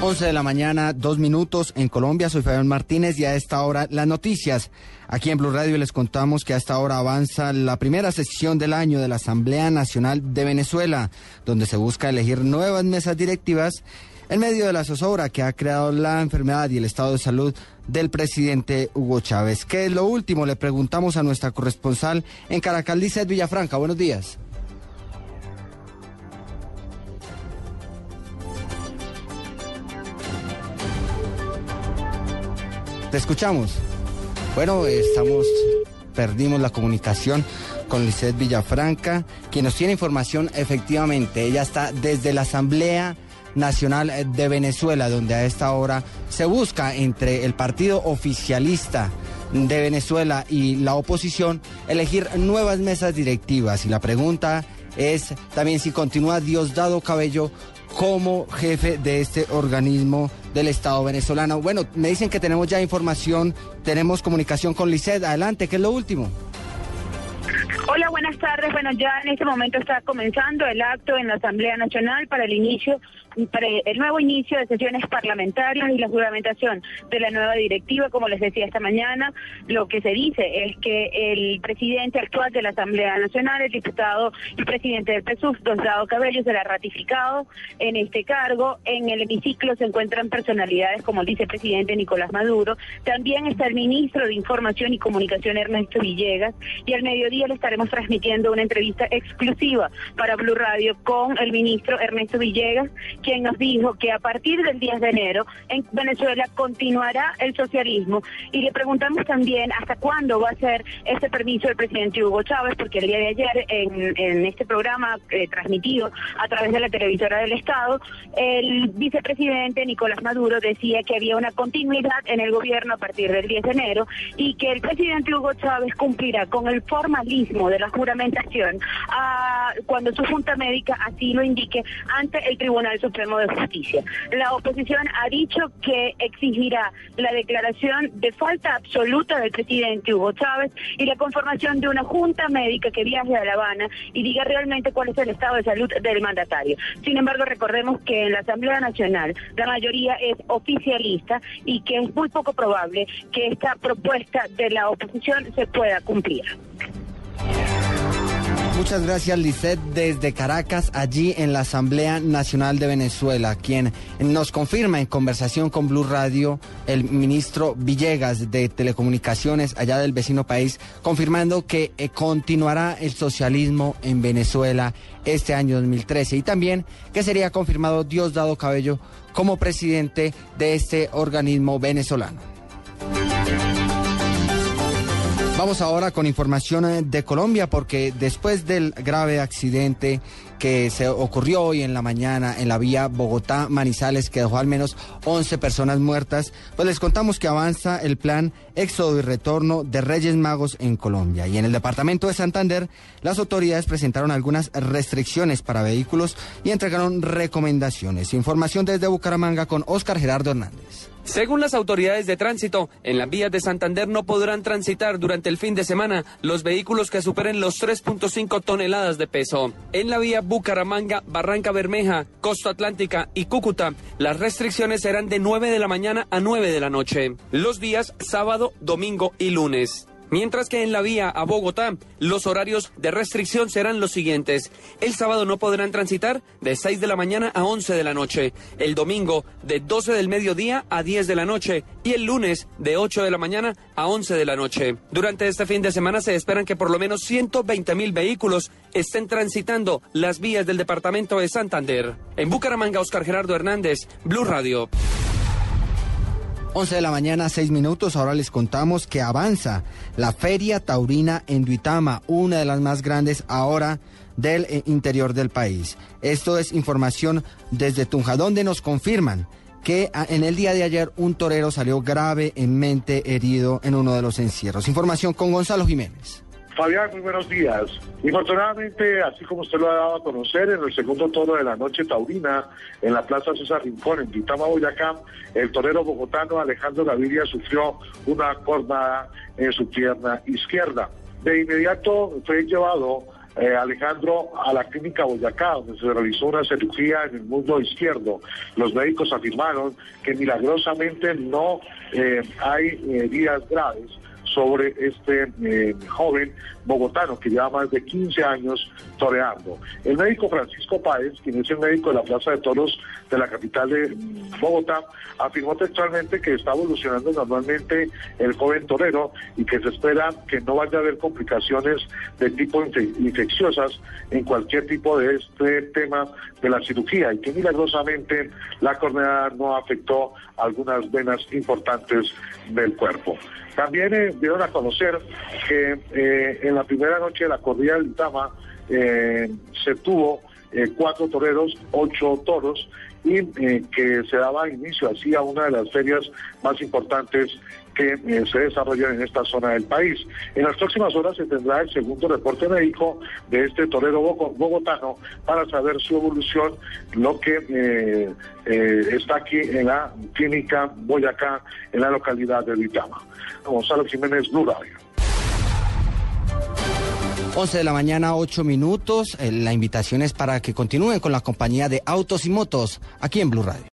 11 de la mañana, dos minutos en Colombia. Soy Fabián Martínez y a esta hora las noticias. Aquí en Blue Radio les contamos que a esta hora avanza la primera sesión del año de la Asamblea Nacional de Venezuela, donde se busca elegir nuevas mesas directivas en medio de la zozobra que ha creado la enfermedad y el estado de salud del presidente Hugo Chávez. ¿Qué es lo último? Le preguntamos a nuestra corresponsal en Caracas, Lizeth Villafranca. Buenos días. Te escuchamos. Bueno, estamos, perdimos la comunicación con Lisette Villafranca, quien nos tiene información efectivamente. Ella está desde la Asamblea Nacional de Venezuela, donde a esta hora se busca entre el partido oficialista de Venezuela y la oposición elegir nuevas mesas directivas. Y la pregunta es también si continúa Diosdado Cabello como jefe de este organismo del Estado venezolano. Bueno, me dicen que tenemos ya información, tenemos comunicación con Lisset. Adelante, ¿qué es lo último? Hola, buenas tardes. Bueno, ya en este momento está comenzando el acto en la Asamblea Nacional para el inicio el nuevo inicio de sesiones parlamentarias y la juramentación de la nueva directiva, como les decía esta mañana, lo que se dice es que el presidente actual de la Asamblea Nacional, el diputado y presidente del PSUV, Diosdado Cabello, será ratificado en este cargo. En el hemiciclo se encuentran personalidades como el vicepresidente Nicolás Maduro, también está el ministro de Información y Comunicación Ernesto Villegas y al mediodía le estaremos transmitiendo una entrevista exclusiva para Blue Radio con el ministro Ernesto Villegas, quien nos dijo que a partir del 10 de enero en Venezuela continuará el socialismo. Y le preguntamos también hasta cuándo va a ser ese permiso del presidente Hugo Chávez, porque el día de ayer en, este programa eh, transmitido a través de la televisora del Estado, el vicepresidente Nicolás Maduro decía que había una continuidad en el gobierno a partir del 10 de enero y que el presidente Hugo Chávez cumplirá con el formalismo de la juramentación cuando su junta médica así lo indique ante el Tribunal Supremo de Justicia. La oposición ha dicho que exigirá la declaración de falta absoluta del presidente Hugo Chávez y la conformación de una junta médica que viaje a La Habana y diga realmente cuál es el estado de salud del mandatario. Sin embargo, recordemos que en la Asamblea Nacional la mayoría es oficialista y que es muy poco probable que esta propuesta de la oposición se pueda cumplir. Muchas gracias, Lisset, desde Caracas, allí en la Asamblea Nacional de Venezuela, quien nos confirma en conversación con Blue Radio el ministro Villegas de Telecomunicaciones allá del vecino país, confirmando que eh, continuará el socialismo en Venezuela este año 2013 y también que sería confirmado Diosdado Cabello como presidente de este organismo venezolano. Vamos ahora con información eh, de Colombia porque después del grave accidente que se ocurrió hoy en la mañana en la vía Bogotá-Manizales que dejó al menos 11 personas muertas, pues les contamos que avanza el plan éxodo y retorno de Reyes Magos en Colombia. Y en el departamento de Santander, las autoridades presentaron algunas restricciones para vehículos y entregaron recomendaciones. Información desde Bucaramanga con Óscar Gerardo Hernández. Según las autoridades de tránsito, en las vías de Santander no podrán transitar durante el fin de semana los vehículos que superen los 3.5 toneladas de peso. En la vía Bucaramanga, Barranca Bermeja, Costa Atlántica y Cúcuta, las restricciones serán de 9 de la mañana a 9 de la noche. Los días sábado, domingo y lunes. Mientras que en la vía a Bogotá, los horarios de restricción serán los siguientes. El sábado no podrán transitar de 6 de la mañana a 11 de la noche. El domingo de 12 del mediodía a 10 de la noche. Y el lunes de 8 de la mañana a 11 de la noche. Durante este fin de semana se esperan que por lo menos 120 mil vehículos estén transitando las vías del departamento de Santander. En Bucaramanga, Oscar Gerardo Hernández, Blue Radio. 11 de la mañana, 6 minutos. Ahora les contamos que avanza la Feria Taurina en Duitama, una de las más grandes ahora del eh, interior del país. Esto es información desde Tunja, donde nos confirman que ah, en el día de ayer un torero salió gravemente herido en uno de los encierros. Información con Gonzalo Jiménez. Fabián, muy buenos días. Infortunadamente, así como usted lo ha dado a conocer, en el segundo toro de la noche taurina, en la Plaza César Rincón, en Vitama, Boyacá, el torero bogotano Alejandro Gaviria sufrió una cornada en su pierna izquierda. De inmediato fue llevado eh, Alejandro a la clínica Boyacá, donde se realizó una cirugía en el muslo izquierdo. Los médicos afirmaron que milagrosamente no eh, hay heridas graves sobre este eh, joven bogotano que lleva más de 15 años toreando. El médico Francisco Páez, quien es el médico de la Plaza de Toros de la capital de Bogotá, afirmó textualmente que está evolucionando normalmente el joven torero y que se espera que no vaya a haber complicaciones de tipo infecciosas en cualquier tipo de este tema de la cirugía y que milagrosamente la cornea no afectó algunas venas importantes del cuerpo. También eh, dieron a conocer que eh, en la primera noche de la corrida del Itama eh, se tuvo cuatro toreros, ocho toros, y que se daba inicio así a una de las ferias más importantes que eh, se desarrollan en esta zona del país. En las próximas horas se tendrá el segundo reporte médico de este torero bogotano para saber su evolución, lo que eh, eh, está aquí en la clínica Boyacá, en la localidad de Vitama. Gonzalo Jiménez, Blue. 11 de la mañana, 8 minutos. La invitación es para que continúen con la compañía de Autos y Motos aquí en Blue Radio.